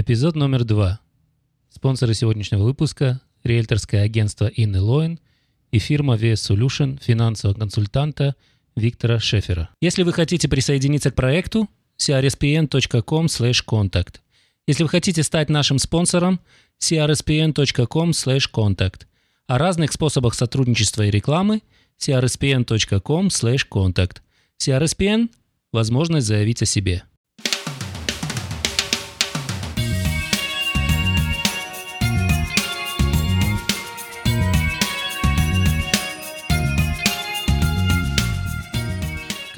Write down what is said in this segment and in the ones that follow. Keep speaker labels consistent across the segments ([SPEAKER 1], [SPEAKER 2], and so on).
[SPEAKER 1] Эпизод номер два. Спонсоры сегодняшнего выпуска – риэлторское агентство Инны и фирма VS Solution финансового консультанта Виктора Шефера. Если вы хотите присоединиться к проекту, crspn.com contact. Если вы хотите стать нашим спонсором, crspn.com contact. О разных способах сотрудничества и рекламы crspn.com contact. CRSPN – возможность заявить о себе.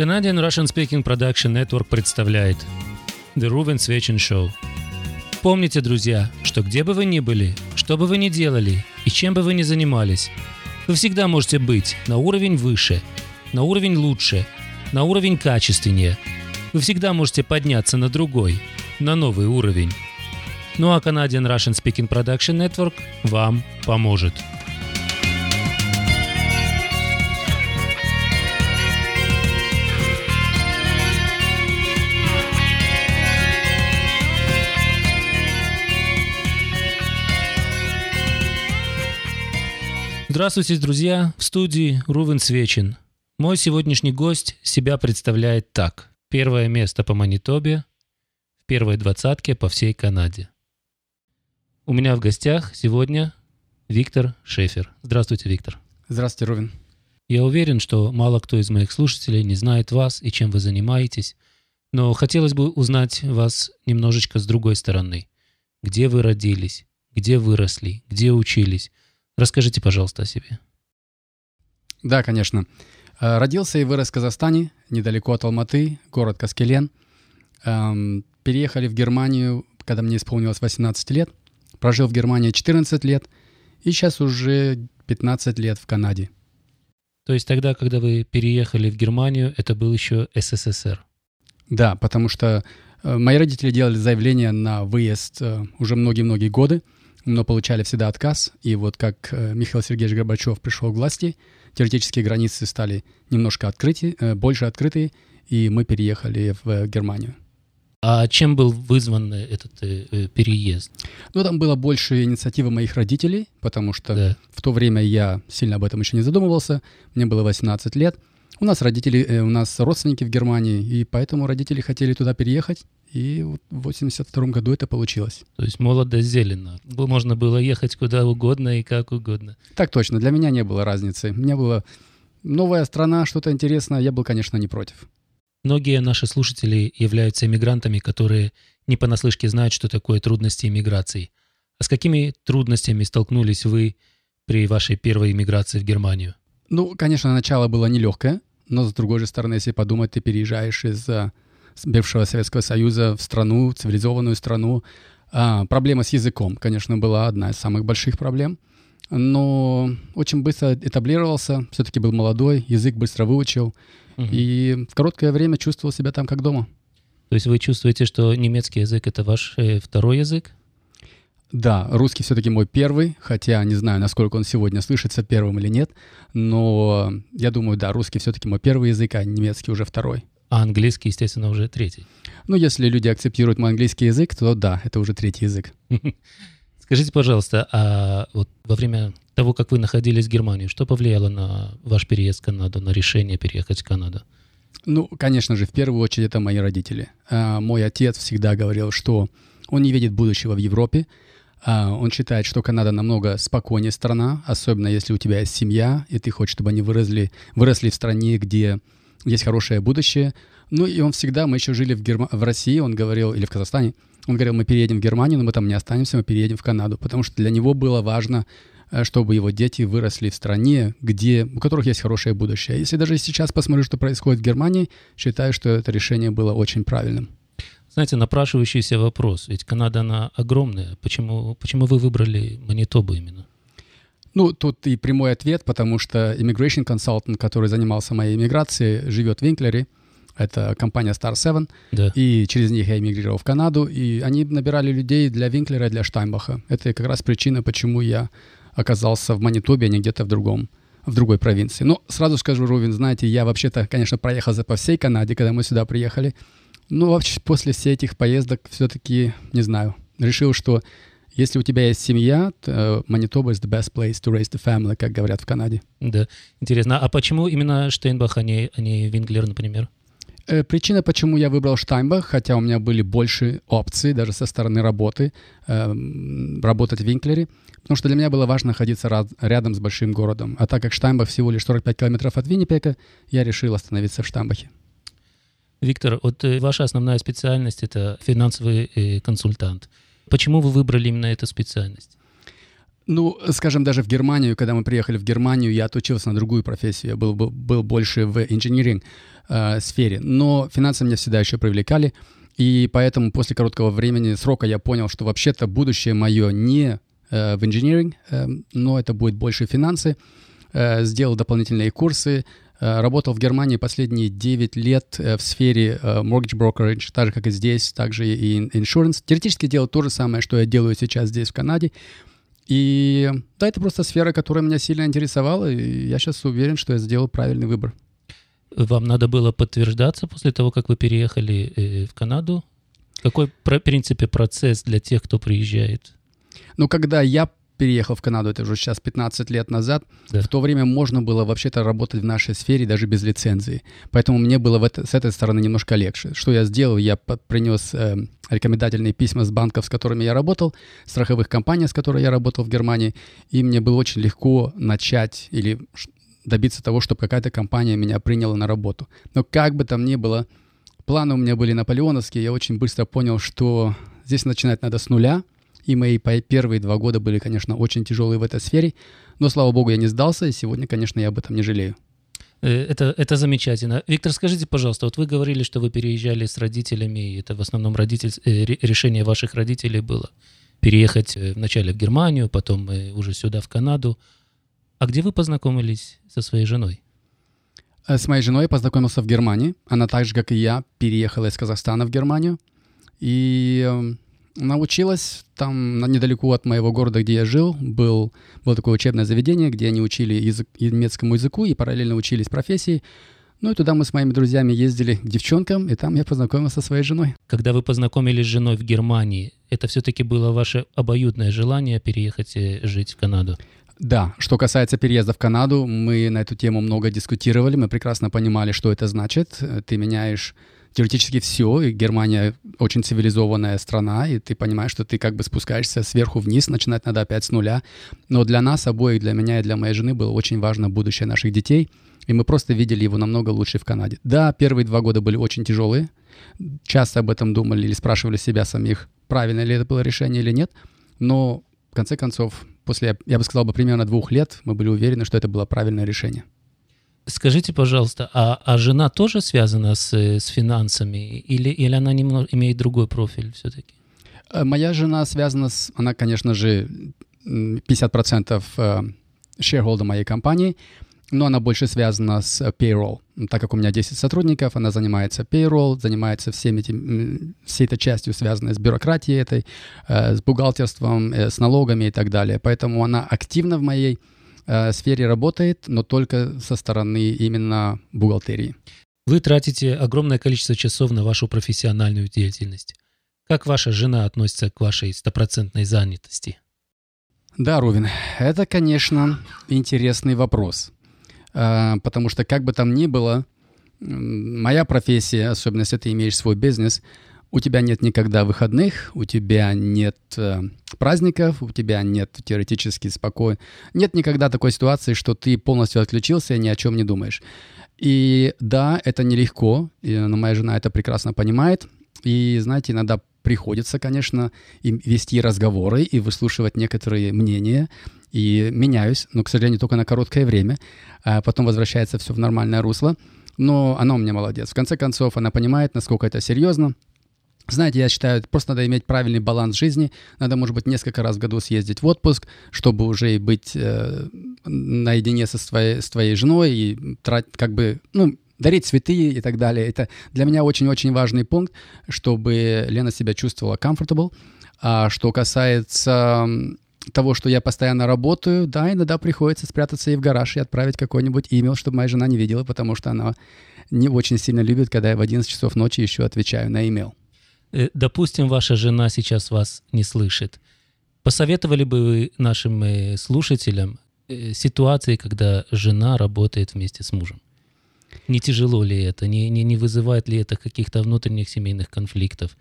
[SPEAKER 1] Canadian Russian Speaking Production Network представляет The Ruben Свечин Show. Помните, друзья, что где бы вы ни были, что бы вы ни делали и чем бы вы ни занимались, вы всегда можете быть на уровень выше, на уровень лучше, на уровень качественнее. Вы всегда можете подняться на другой, на новый уровень. Ну а Canadian Russian Speaking Production Network вам поможет. Здравствуйте, друзья! В студии Рувен Свечин. Мой сегодняшний гость себя представляет так. Первое место по Манитобе, в первой двадцатке по всей Канаде. У меня в гостях сегодня Виктор Шефер. Здравствуйте, Виктор.
[SPEAKER 2] Здравствуйте, Рувен.
[SPEAKER 1] Я уверен, что мало кто из моих слушателей не знает вас и чем вы занимаетесь, но хотелось бы узнать вас немножечко с другой стороны. Где вы родились, где выросли, где учились – Расскажите, пожалуйста, о себе.
[SPEAKER 2] Да, конечно. Э, родился и вырос в Казахстане, недалеко от Алматы, город Каскелен. Эм, переехали в Германию, когда мне исполнилось 18 лет. Прожил в Германии 14 лет. И сейчас уже 15 лет в Канаде.
[SPEAKER 1] То есть тогда, когда вы переехали в Германию, это был еще СССР?
[SPEAKER 2] Да, потому что э, мои родители делали заявление на выезд э, уже многие-многие годы но получали всегда отказ. И вот как э, Михаил Сергеевич Горбачев пришел к власти, теоретические границы стали немножко открыты, э, больше открытые, и мы переехали в Германию.
[SPEAKER 1] А чем был вызван этот э, переезд?
[SPEAKER 2] Ну, там было больше инициативы моих родителей, потому что да. в то время я сильно об этом еще не задумывался. Мне было 18 лет. У нас родители, э, у нас родственники в Германии, и поэтому родители хотели туда переехать. И вот в 82 году это получилось.
[SPEAKER 1] То есть молодо зелено. Можно было ехать куда угодно и как угодно.
[SPEAKER 2] Так точно. Для меня не было разницы. Мне было новая страна, что-то интересное. Я был, конечно, не против.
[SPEAKER 1] Многие наши слушатели являются иммигрантами, которые не понаслышке знают, что такое трудности иммиграции. А с какими трудностями столкнулись вы при вашей первой иммиграции в Германию?
[SPEAKER 2] Ну, конечно, начало было нелегкое, но с другой же стороны, если подумать, ты переезжаешь из бывшего Советского Союза в страну, цивилизованную страну. А, проблема с языком, конечно, была одна из самых больших проблем. Но очень быстро этаблировался, все-таки был молодой, язык быстро выучил. Угу. И в короткое время чувствовал себя там как дома.
[SPEAKER 1] То есть вы чувствуете, что немецкий язык это ваш э, второй язык?
[SPEAKER 2] Да, русский все-таки мой первый, хотя не знаю, насколько он сегодня слышится первым или нет, но я думаю, да, русский все-таки мой первый язык, а немецкий уже второй.
[SPEAKER 1] А английский, естественно, уже третий.
[SPEAKER 2] Ну, если люди акцептируют мой английский язык, то да, это уже третий язык.
[SPEAKER 1] Скажите, пожалуйста, а вот во время того, как вы находились в Германии, что повлияло на ваш переезд в Канаду, на решение переехать в Канаду?
[SPEAKER 2] Ну, конечно же, в первую очередь это мои родители. А, мой отец всегда говорил, что он не видит будущего в Европе. А, он считает, что Канада намного спокойнее страна, особенно если у тебя есть семья, и ты хочешь, чтобы они выросли, выросли в стране, где есть хорошее будущее. Ну и он всегда, мы еще жили в, Герма... в России, он говорил, или в Казахстане, он говорил, мы переедем в Германию, но мы там не останемся, мы переедем в Канаду, потому что для него было важно, э, чтобы его дети выросли в стране, где, у которых есть хорошее будущее. Если даже сейчас посмотрю, что происходит в Германии, считаю, что это решение было очень правильным.
[SPEAKER 1] Знаете, напрашивающийся вопрос, ведь Канада, она огромная. Почему, почему вы выбрали Манитобу именно?
[SPEAKER 2] Ну, тут и прямой ответ, потому что immigration consultant, который занимался моей иммиграцией, живет в Винклере. Это компания Star Seven. Да. И через них я эмигрировал в Канаду. И они набирали людей для Винклера и для Штайнбаха. Это как раз причина, почему я оказался в Манитобе, а не где-то в другом в другой провинции. Но сразу скажу, Рувин, знаете, я вообще-то, конечно, проехал за по всей Канаде, когда мы сюда приехали. Но вообще после всех этих поездок все-таки, не знаю, решил, что если у тебя есть семья, то Манитоба is the best place to raise the family, как говорят в Канаде.
[SPEAKER 1] Да, интересно. А почему именно Штейнбах, а не, а не Винглер, например?
[SPEAKER 2] Э, причина, почему я выбрал Штайнбах, хотя у меня были больше опций даже со стороны работы, э, работать в Винклере, потому что для меня было важно находиться рядом с большим городом. А так как Штайнбах всего лишь 45 километров от Виннипека, я решил остановиться в Штайнбахе.
[SPEAKER 1] Виктор, вот э, ваша основная специальность — это финансовый э, консультант. Почему вы выбрали именно эту специальность?
[SPEAKER 2] Ну, скажем, даже в Германию, когда мы приехали в Германию, я отучился на другую профессию. Я был, был, был больше в инженеринг э, сфере. Но финансы меня всегда еще привлекали. И поэтому после короткого времени, срока я понял, что вообще-то будущее мое не э, в инженеринг, э, но это будет больше финансы. Сделал дополнительные курсы. Э, работал в Германии последние 9 лет э, в сфере э, mortgage brokerage, так же, как и здесь, также и insurance. Теоретически делал то же самое, что я делаю сейчас здесь, в Канаде. И да, это просто сфера, которая меня сильно интересовала, и я сейчас уверен, что я сделал правильный выбор.
[SPEAKER 1] Вам надо было подтверждаться после того, как вы переехали в Канаду? Какой, в принципе, процесс для тех, кто приезжает?
[SPEAKER 2] Ну, когда я переехал в Канаду, это уже сейчас 15 лет назад, да. в то время можно было вообще-то работать в нашей сфере даже без лицензии. Поэтому мне было в это, с этой стороны немножко легче. Что я сделал? Я принес э, рекомендательные письма с банков, с которыми я работал, страховых компаний, с которыми я работал в Германии, и мне было очень легко начать или добиться того, чтобы какая-то компания меня приняла на работу. Но как бы там ни было, планы у меня были наполеоновские, я очень быстро понял, что здесь начинать надо с нуля, и мои первые два года были, конечно, очень тяжелые в этой сфере, но, слава богу, я не сдался, и сегодня, конечно, я об этом не жалею.
[SPEAKER 1] Э, это, это замечательно. Виктор, скажите, пожалуйста, вот вы говорили, что вы переезжали с родителями, и это в основном родитель, э, решение ваших родителей было переехать э, вначале в Германию, потом уже сюда, в Канаду. А где вы познакомились со своей женой?
[SPEAKER 2] С моей женой я познакомился в Германии. Она так же, как и я, переехала из Казахстана в Германию. И научилась там недалеко от моего города, где я жил, был, было такое учебное заведение, где они учили язык, немецкому языку и параллельно учились профессии. Ну и туда мы с моими друзьями ездили к девчонкам, и там я познакомился со своей женой.
[SPEAKER 1] Когда вы познакомились с женой в Германии, это все-таки было ваше обоюдное желание переехать и жить в Канаду?
[SPEAKER 2] Да, что касается переезда в Канаду, мы на эту тему много дискутировали, мы прекрасно понимали, что это значит. Ты меняешь теоретически все, и Германия очень цивилизованная страна, и ты понимаешь, что ты как бы спускаешься сверху вниз, начинать надо опять с нуля. Но для нас обоих, для меня и для моей жены было очень важно будущее наших детей, и мы просто видели его намного лучше в Канаде. Да, первые два года были очень тяжелые, часто об этом думали или спрашивали себя самих, правильно ли это было решение или нет, но в конце концов, после, я бы сказал, бы примерно двух лет мы были уверены, что это было правильное решение.
[SPEAKER 1] Скажите, пожалуйста, а, а жена тоже связана с, с финансами или, или она немного, имеет другой профиль все-таки?
[SPEAKER 2] Э, моя жена связана с... Она, конечно же, 50% shareholder моей компании, но она больше связана с payroll. Так как у меня 10 сотрудников, она занимается payroll, занимается всеми этим, всей этой частью, связанной с бюрократией этой, э, с бухгалтерством, э, с налогами и так далее. Поэтому она активна в моей э, сфере работает, но только со стороны именно бухгалтерии.
[SPEAKER 1] Вы тратите огромное количество часов на вашу профессиональную деятельность. Как ваша жена относится к вашей стопроцентной занятости?
[SPEAKER 2] Да, Рувин, это, конечно, интересный вопрос. Э, потому что как бы там ни было, моя профессия, особенно если ты имеешь свой бизнес, у тебя нет никогда выходных, у тебя нет э, праздников, у тебя нет теоретически спокойно, нет никогда такой ситуации, что ты полностью отключился и ни о чем не думаешь. И да, это нелегко, и, но моя жена это прекрасно понимает. И, знаете, иногда приходится, конечно, вести разговоры и выслушивать некоторые мнения. И меняюсь, но, к сожалению, только на короткое время. А потом возвращается все в нормальное русло. Но она у меня молодец. В конце концов, она понимает, насколько это серьезно. Знаете, я считаю, просто надо иметь правильный баланс жизни. Надо, может быть, несколько раз в году съездить в отпуск, чтобы уже быть э, наедине со своей, с твоей женой и тратить, как бы, ну, дарить цветы и так далее. Это для меня очень-очень важный пункт, чтобы Лена себя чувствовала comfortable. А что касается того, что я постоянно работаю, да, иногда приходится спрятаться и в гараж и отправить какой-нибудь имейл, чтобы моя жена не видела, потому что она не очень сильно любит, когда я в 11 часов ночи еще отвечаю на имейл.
[SPEAKER 1] Э, допустим, ваша жена сейчас вас не слышит. Посоветовали бы вы нашим э, слушателям э, ситуации, когда жена работает вместе с мужем? Не тяжело ли это? Не, не, не вызывает ли это каких-то внутренних семейных конфликтов?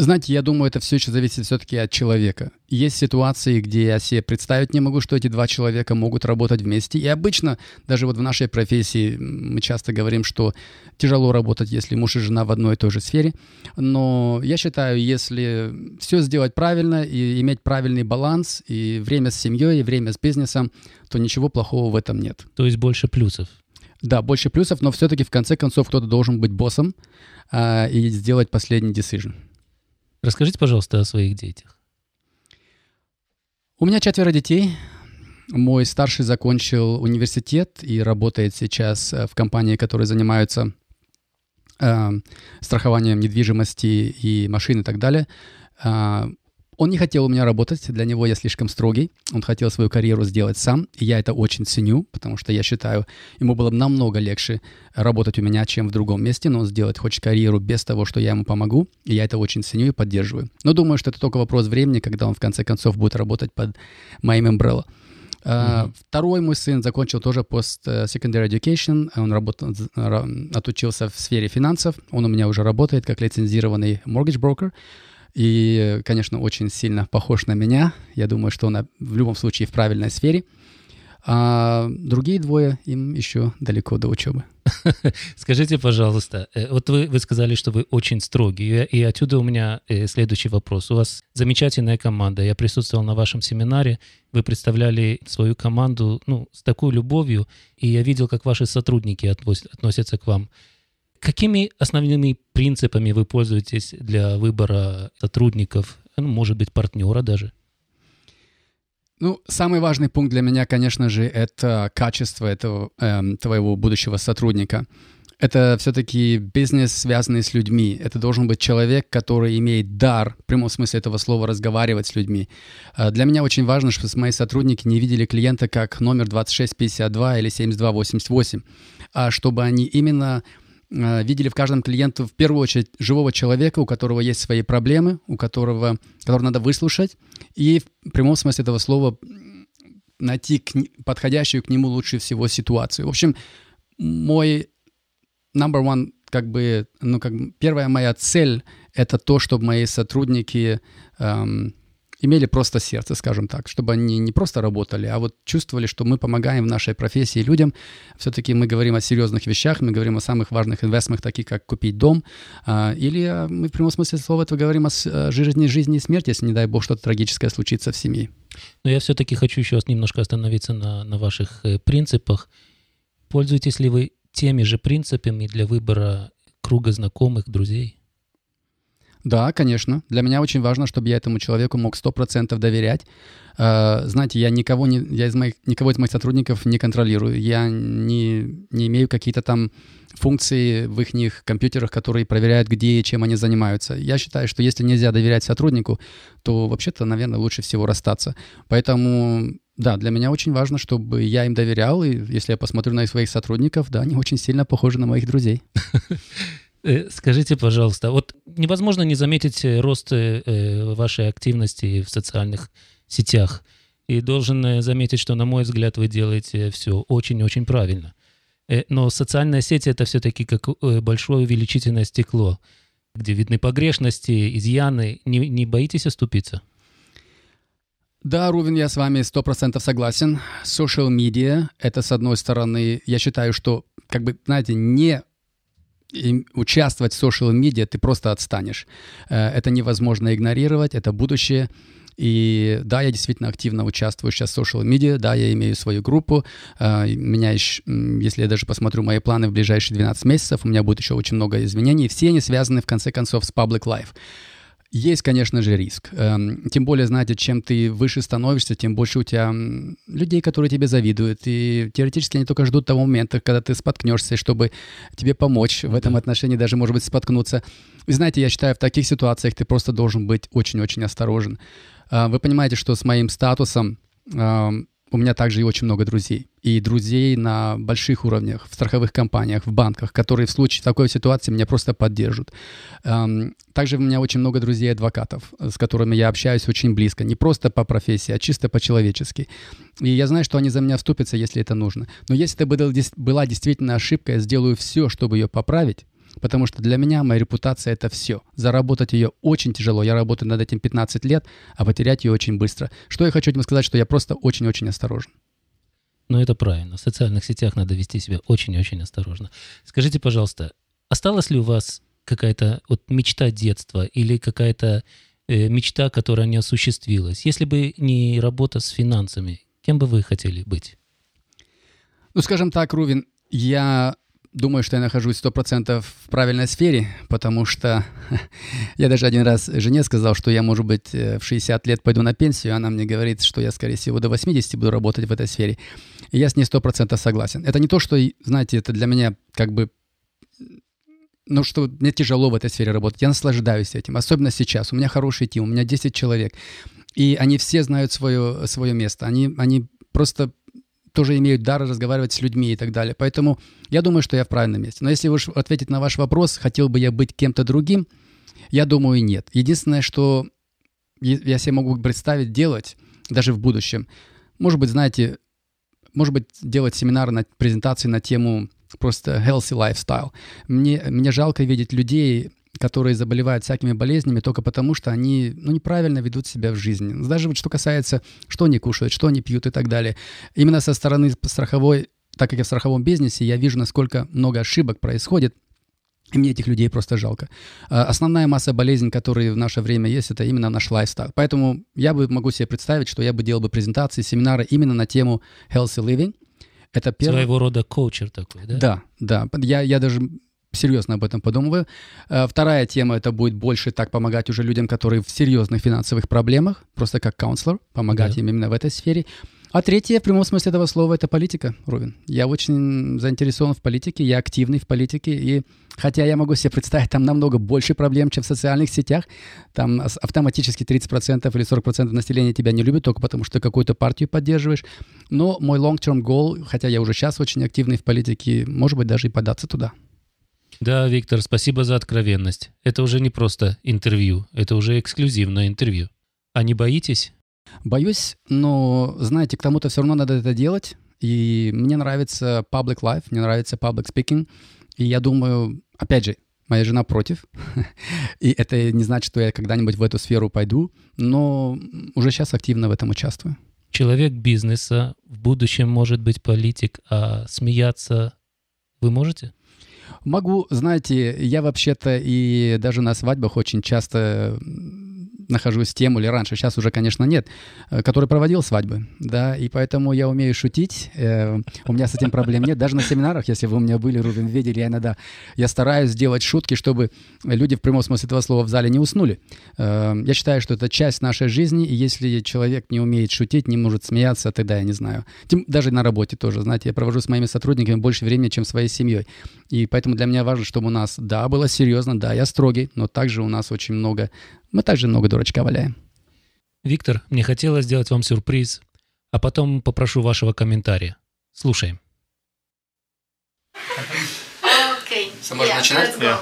[SPEAKER 2] Знаете, я думаю, это все еще зависит все-таки от человека. Есть ситуации, где я себе представить не могу, что эти два человека могут работать вместе. И обычно, даже вот в нашей профессии, мы часто говорим, что тяжело работать, если муж и жена в одной и той же сфере. Но я считаю, если все сделать правильно и иметь правильный баланс, и время с семьей, и время с бизнесом, то ничего плохого в этом нет.
[SPEAKER 1] То есть больше плюсов?
[SPEAKER 2] Да, больше плюсов, но все-таки в конце концов кто-то должен быть боссом а, и сделать последний decision.
[SPEAKER 1] Расскажите, пожалуйста, о своих детях.
[SPEAKER 2] У меня четверо детей. Мой старший закончил университет и работает сейчас э, в компании, которая занимается э, страхованием недвижимости и машин и так далее. Э, он не хотел у меня работать, для него я слишком строгий. Он хотел свою карьеру сделать сам, и я это очень ценю, потому что я считаю, ему было намного легче работать у меня, чем в другом месте, но он сделать хочет карьеру без того, что я ему помогу, и я это очень ценю и поддерживаю. Но думаю, что это только вопрос времени, когда он в конце концов будет работать под моим umbrella. Mm-hmm. Второй мой сын закончил тоже post-secondary education. Он работал, отучился в сфере финансов. Он у меня уже работает как лицензированный mortgage broker. И, конечно, очень сильно похож на меня. Я думаю, что он в любом случае в правильной сфере. А другие двое, им еще далеко до учебы.
[SPEAKER 1] Скажите, пожалуйста, э, вот вы, вы сказали, что вы очень строгий, и отсюда у меня э, следующий вопрос. У вас замечательная команда. Я присутствовал на вашем семинаре, вы представляли свою команду ну, с такой любовью, и я видел, как ваши сотрудники относятся к вам. Какими основными принципами вы пользуетесь для выбора сотрудников, ну, может быть, партнера даже?
[SPEAKER 2] Ну, самый важный пункт для меня, конечно же, это качество этого эм, твоего будущего сотрудника. Это все-таки бизнес, связанный с людьми. Это должен быть человек, который имеет дар, в прямом смысле этого слова, разговаривать с людьми. Э, для меня очень важно, чтобы мои сотрудники не видели клиента как номер 2652 или 7288, а чтобы они именно Э, видели в каждом клиенте в первую очередь живого человека, у которого есть свои проблемы, у которого, которого надо выслушать, и в прямом смысле этого слова найти к, подходящую к нему лучше всего ситуацию. В общем, мой number one, как бы, ну, как первая моя цель — это то, чтобы мои сотрудники эм, имели просто сердце, скажем так, чтобы они не просто работали, а вот чувствовали, что мы помогаем в нашей профессии людям. Все-таки мы говорим о серьезных вещах, мы говорим о самых важных инвестментах, таких как купить дом, а, или а, мы в прямом смысле слова этого говорим о жизни, жизни и смерти, если, не дай бог, что-то трагическое случится в семье.
[SPEAKER 1] Но я все-таки хочу еще немножко остановиться на, на ваших э, принципах. Пользуетесь ли вы теми же принципами для выбора круга знакомых, друзей?
[SPEAKER 2] Да, конечно. Для меня очень важно, чтобы я этому человеку мог 100% доверять. Uh, знаете, я никого, не, я из моих, никого из моих сотрудников не контролирую. Я не, не имею какие-то там функции в их компьютерах, которые проверяют, где и чем они занимаются. Я считаю, что если нельзя доверять сотруднику, то вообще-то, наверное, лучше всего расстаться. Поэтому да, для меня очень важно, чтобы я им доверял, и если я посмотрю на своих сотрудников, да, они очень сильно похожи на моих друзей.
[SPEAKER 1] Э, скажите, пожалуйста, вот невозможно не заметить э, рост э, вашей активности в социальных сетях. И должен заметить, что, на мой взгляд, вы делаете все очень-очень правильно. Но социальная сеть — это все-таки как большое увеличительное стекло, где видны погрешности, изъяны. Не, не боитесь оступиться?
[SPEAKER 2] Да, Рувин, я с вами сто процентов согласен. Social media — это, с одной стороны, я считаю, что, как бы, знаете, не и участвовать в social медиа ты просто отстанешь. Э, это невозможно игнорировать, это будущее. И да, я действительно активно участвую сейчас в social media, да, я имею свою группу. Э, меня еще, если я даже посмотрю мои планы в ближайшие 12 месяцев, у меня будет еще очень много изменений. Все они связаны, в конце концов, с public life. Есть, конечно же, риск. Эм, тем более, знаете, чем ты выше становишься, тем больше у тебя людей, которые тебе завидуют. И теоретически они только ждут того момента, когда ты споткнешься, чтобы тебе помочь в этом отношении, даже, может быть, споткнуться. И знаете, я считаю, в таких ситуациях ты просто должен быть очень-очень осторожен. Э, вы понимаете, что с моим статусом эм, у меня также и очень много друзей. И друзей на больших уровнях, в страховых компаниях, в банках, которые в случае такой ситуации меня просто поддержат. Эм, также у меня очень много друзей-адвокатов, с которыми я общаюсь очень близко. Не просто по профессии, а чисто по-человечески. И я знаю, что они за меня вступятся, если это нужно. Но если это была действительно ошибка, я сделаю все, чтобы ее поправить. Потому что для меня моя репутация — это все. Заработать ее очень тяжело. Я работаю над этим 15 лет, а потерять ее очень быстро. Что я хочу этим сказать, что я просто очень-очень осторожен.
[SPEAKER 1] Ну, это правильно. В социальных сетях надо вести себя очень-очень осторожно. Скажите, пожалуйста, осталась ли у вас какая-то вот мечта детства или какая-то э, мечта, которая не осуществилась? Если бы не работа с финансами, кем бы вы хотели быть?
[SPEAKER 2] Ну, скажем так, Рувин, я думаю, что я нахожусь 100% в правильной сфере, потому что я даже один раз жене сказал, что я, может быть, э, в 60 лет пойду на пенсию, она мне говорит, что я, скорее всего, до 80 буду работать в этой сфере. И я с ней 100% согласен. Это не то, что, знаете, это для меня как бы ну, что мне тяжело в этой сфере работать. Я наслаждаюсь этим, особенно сейчас. У меня хороший тим, у меня 10 человек. И они все знают свое, свое место. Они, они просто тоже имеют дар разговаривать с людьми и так далее. Поэтому я думаю, что я в правильном месте. Но если уж ответить на ваш вопрос, хотел бы я быть кем-то другим, я думаю, нет. Единственное, что я себе могу представить делать, даже в будущем, может быть, знаете, может быть, делать семинары, на, презентации на тему просто healthy lifestyle. Мне, мне жалко видеть людей, которые заболевают всякими болезнями только потому, что они ну, неправильно ведут себя в жизни. Даже вот что касается, что они кушают, что они пьют и так далее. Именно со стороны страховой, так как я в страховом бизнесе, я вижу, насколько много ошибок происходит, и мне этих людей просто жалко. А, основная масса болезней, которые в наше время есть, это именно наш лайфстайл. Поэтому я бы могу себе представить, что я бы делал бы презентации, семинары именно на тему healthy living.
[SPEAKER 1] Это первый... Своего рода коучер такой, да?
[SPEAKER 2] Да, да. Я, я даже серьезно об этом подумываю. Э, вторая тема это будет больше так помогать уже людям, которые в серьезных финансовых проблемах, просто как каунселор, помогать да. им именно в этой сфере. А третье, в прямом смысле этого слова, это политика, Рувин. Я очень заинтересован в политике, я активный в политике, и хотя я могу себе представить, там намного больше проблем, чем в социальных сетях, там автоматически 30% или 40% населения тебя не любят только потому, что какую-то партию поддерживаешь, но мой long-term goal, хотя я уже сейчас очень активный в политике, может быть, даже и податься туда.
[SPEAKER 1] Да, Виктор, спасибо за откровенность. Это уже не просто интервью, это уже эксклюзивное интервью. А не боитесь?
[SPEAKER 2] Боюсь, но, знаете, к тому-то все равно надо это делать. И мне нравится public life, мне нравится public speaking. И я думаю, опять же, моя жена против. и это не значит, что я когда-нибудь в эту сферу пойду, но уже сейчас активно в этом участвую.
[SPEAKER 1] Человек бизнеса, в будущем может быть политик, а смеяться вы можете?
[SPEAKER 2] Могу, знаете, я вообще-то и даже на свадьбах очень часто нахожусь тем, или раньше, сейчас уже, конечно, нет, э, который проводил свадьбы, да, и поэтому я умею шутить, э, у меня с этим проблем нет, даже на семинарах, если вы у меня были, Рубин, видели, я иногда, я стараюсь сделать шутки, чтобы люди в прямом смысле этого слова в зале не уснули. Э, я считаю, что это часть нашей жизни, и если человек не умеет шутить, не может смеяться, тогда я не знаю. Тем, даже на работе тоже, знаете, я провожу с моими сотрудниками больше времени, чем своей семьей, и поэтому для меня важно, чтобы у нас, да, было серьезно, да, я строгий, но также у нас очень много мы также много дурачка валяем.
[SPEAKER 1] Виктор, мне хотелось сделать вам сюрприз, а потом попрошу вашего комментария. Слушаем.
[SPEAKER 2] Окей. Okay. Можно yeah, начинать? Yeah.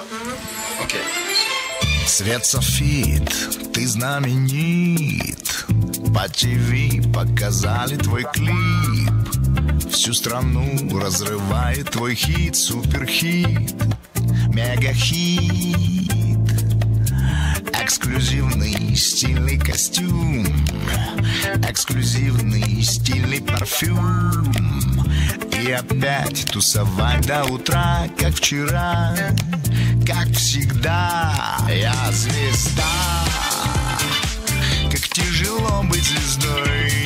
[SPEAKER 3] Окей. Okay. Свет софит, ты знаменит. По ТВ показали твой клип. Всю страну разрывает твой хит, суперхит, мега-хит. Эксклюзивный стильный костюм. Эксклюзивный стильный парфюм. И опять тусовать до утра, как вчера. Как всегда, я звезда. Как тяжело быть звездой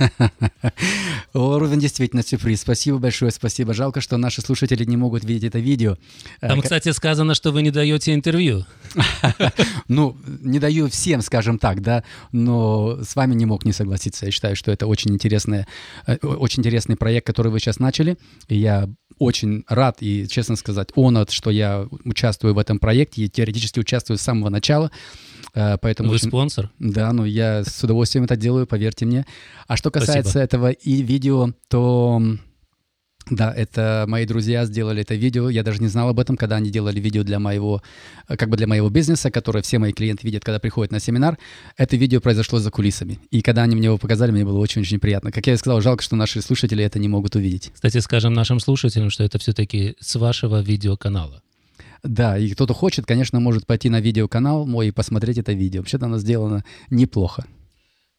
[SPEAKER 2] О, Рувен, действительно сюрприз. Спасибо большое, спасибо. Жалко, что наши слушатели не могут видеть это видео.
[SPEAKER 1] Там,
[SPEAKER 2] Э,
[SPEAKER 1] кстати, сказано, что вы не даете интервью.
[SPEAKER 2] Ну, не даю всем, скажем так, да, но с вами не мог не согласиться. Я считаю, что это очень интересный, э, очень интересный проект, который вы сейчас начали. И я очень рад и, честно сказать, honored, что я участвую в этом проекте и теоретически участвую с самого начала. Э, Поэтому
[SPEAKER 1] Вы
[SPEAKER 2] очень-
[SPEAKER 1] спонсор.
[SPEAKER 2] Да, ну я с удовольствием это делаю, поверьте мне. А что касается этого и видео, то да, это мои друзья сделали это видео. Я даже не знал об этом, когда они делали видео для моего, э, как бы для моего бизнеса, которое все мои клиенты видят, когда приходят на семинар. Это видео произошло за кулисами. И когда они мне его показали, мне было очень-очень приятно. Как я и сказал, жалко, что наши слушатели это не могут увидеть.
[SPEAKER 1] Кстати, скажем нашим слушателям, что это все-таки с вашего видеоканала.
[SPEAKER 2] Да, и кто-то хочет, конечно, может пойти на видеоканал мой и посмотреть это видео. Вообще-то оно сделано неплохо.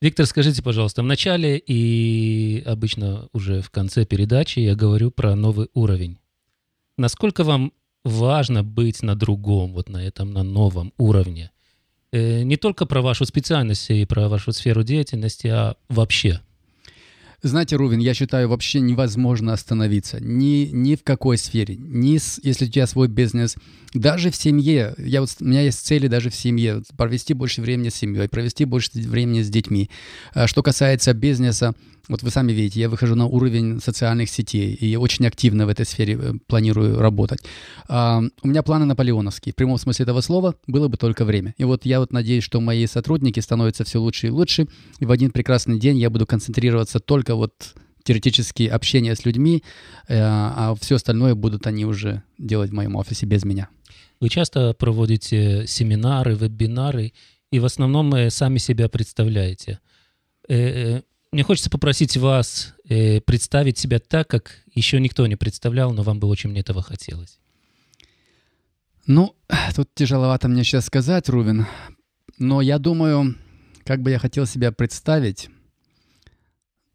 [SPEAKER 1] Виктор, скажите, пожалуйста, в начале и обычно уже в конце передачи я говорю про новый уровень. Насколько вам важно быть на другом, вот на этом, на новом уровне? Э, Не только про вашу специальность и про вашу сферу деятельности, а вообще.
[SPEAKER 2] Знаете, Рувин, я считаю, вообще невозможно остановиться. Ни, ни в какой сфере. Ни с, если у тебя свой бизнес. Даже в семье. Я вот, у меня есть цели даже в семье. Провести больше времени с семьей, провести больше времени с детьми. А Что касается бизнеса, вот вы сами видите, я выхожу на уровень социальных сетей и очень активно в этой сфере э, планирую работать. А, у меня планы наполеоновские. В прямом смысле этого слова было бы только время. И вот я вот надеюсь, что мои сотрудники становятся все лучше и лучше. И в один прекрасный день я буду концентрироваться только вот теоретически общение с людьми, э, а все остальное будут они уже делать в моем офисе без меня.
[SPEAKER 1] Вы часто проводите семинары, вебинары, и в основном э, сами себя представляете. Мне хочется попросить вас э, представить себя так, как еще никто не представлял, но вам бы очень этого хотелось.
[SPEAKER 2] Ну, тут тяжеловато мне сейчас сказать, Рувин, но я думаю, как бы я хотел себя представить.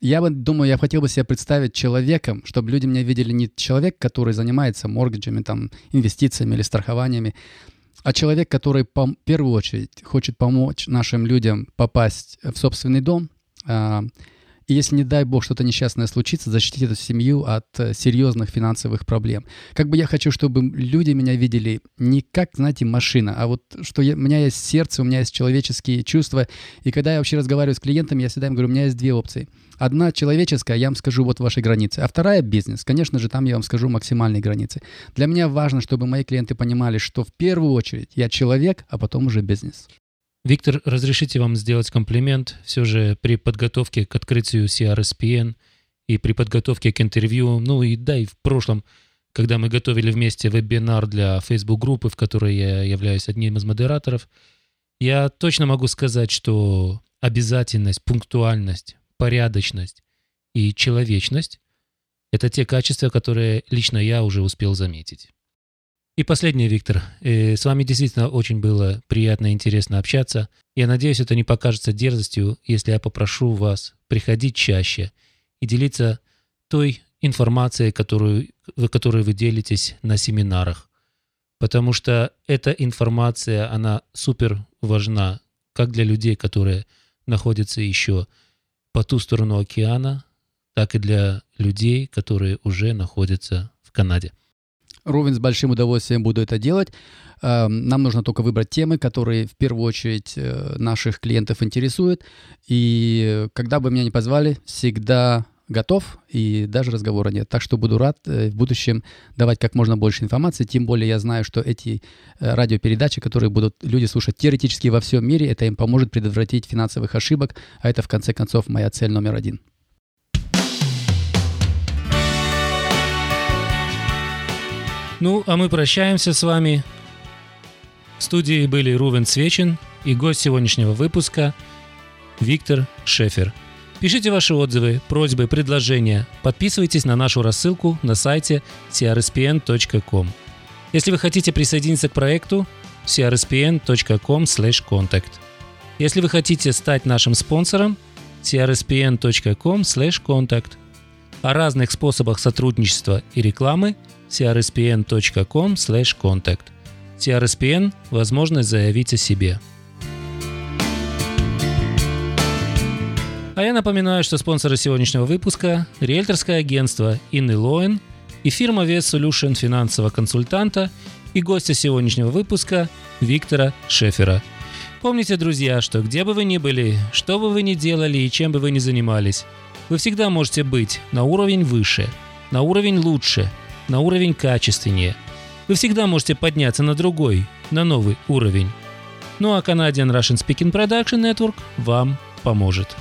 [SPEAKER 2] Я бы думаю, я хотел бы себя представить человеком, чтобы люди меня видели не человек, который занимается моргиджами, там, инвестициями или страхованиями, а человек, который в первую очередь хочет помочь нашим людям попасть в собственный дом, и если, не дай бог, что-то несчастное случится, защитить эту семью от э, серьезных финансовых проблем. Как бы я хочу, чтобы люди меня видели не как, знаете, машина, а вот что я- у меня есть сердце, у меня есть человеческие чувства. И когда я вообще разговариваю с клиентами, я всегда им говорю, у меня есть две опции. Одна человеческая, я вам скажу вот ваши границы, а вторая бизнес. Конечно же, там я вам скажу максимальные границы. Для меня важно, чтобы мои клиенты понимали, что в первую очередь я человек, а потом уже бизнес.
[SPEAKER 1] Виктор, разрешите вам сделать комплимент. Все же при подготовке к открытию CRSPN и при подготовке к интервью, ну и да, и в прошлом, когда мы готовили вместе вебинар для Facebook-группы, в которой я являюсь одним из модераторов, я точно могу сказать, что обязательность, пунктуальность, порядочность и человечность — это те качества, которые лично я уже успел заметить. И последнее, Виктор. Э, С вами действительно очень было приятно и интересно общаться. Я надеюсь, это не покажется дерзостью, если я попрошу вас приходить чаще и делиться той информацией, которую, которой вы делитесь на семинарах. Потому что эта информация, она супер важна как для людей, которые находятся еще по ту сторону океана, так и для людей, которые уже находятся в Канаде.
[SPEAKER 2] Ровен с большим удовольствием буду это делать. Эм, Нам нужно только выбрать темы, которые в первую очередь э, наших клиентов интересуют. И когда бы меня не позвали, всегда готов и даже разговора нет. Так что буду рад э, в будущем давать как можно больше информации. Тем более я знаю, что эти э, радиопередачи, которые будут люди слушать теоретически во всем мире, это им поможет предотвратить финансовых ошибок, а это в конце концов моя цель номер один.
[SPEAKER 1] Ну, а мы прощаемся с вами. В студии были Рувен Свечин и гость сегодняшнего выпуска Виктор Шефер. Пишите ваши отзывы, просьбы, предложения. Подписывайтесь на нашу рассылку на сайте crspn.com. Если вы хотите присоединиться к проекту, crspn.com/contact. Если вы хотите стать нашим спонсором, crspn.com/contact. О разных способах сотрудничества и рекламы crspn.com/contact. CRSPN – возможность заявить о себе. А я напоминаю, что спонсоры сегодняшнего выпуска – риэлторское агентство Лоэн и фирма Вес Solution финансового консультанта и гостя сегодняшнего выпуска Виктора Шефера. Помните, друзья, что где бы вы ни были, что бы вы ни делали и чем бы вы ни занимались, вы всегда можете быть на уровень выше, на уровень лучше, на уровень качественнее. Вы всегда можете подняться на другой, на новый уровень. Ну а Canadian Russian Speaking Production Network вам поможет.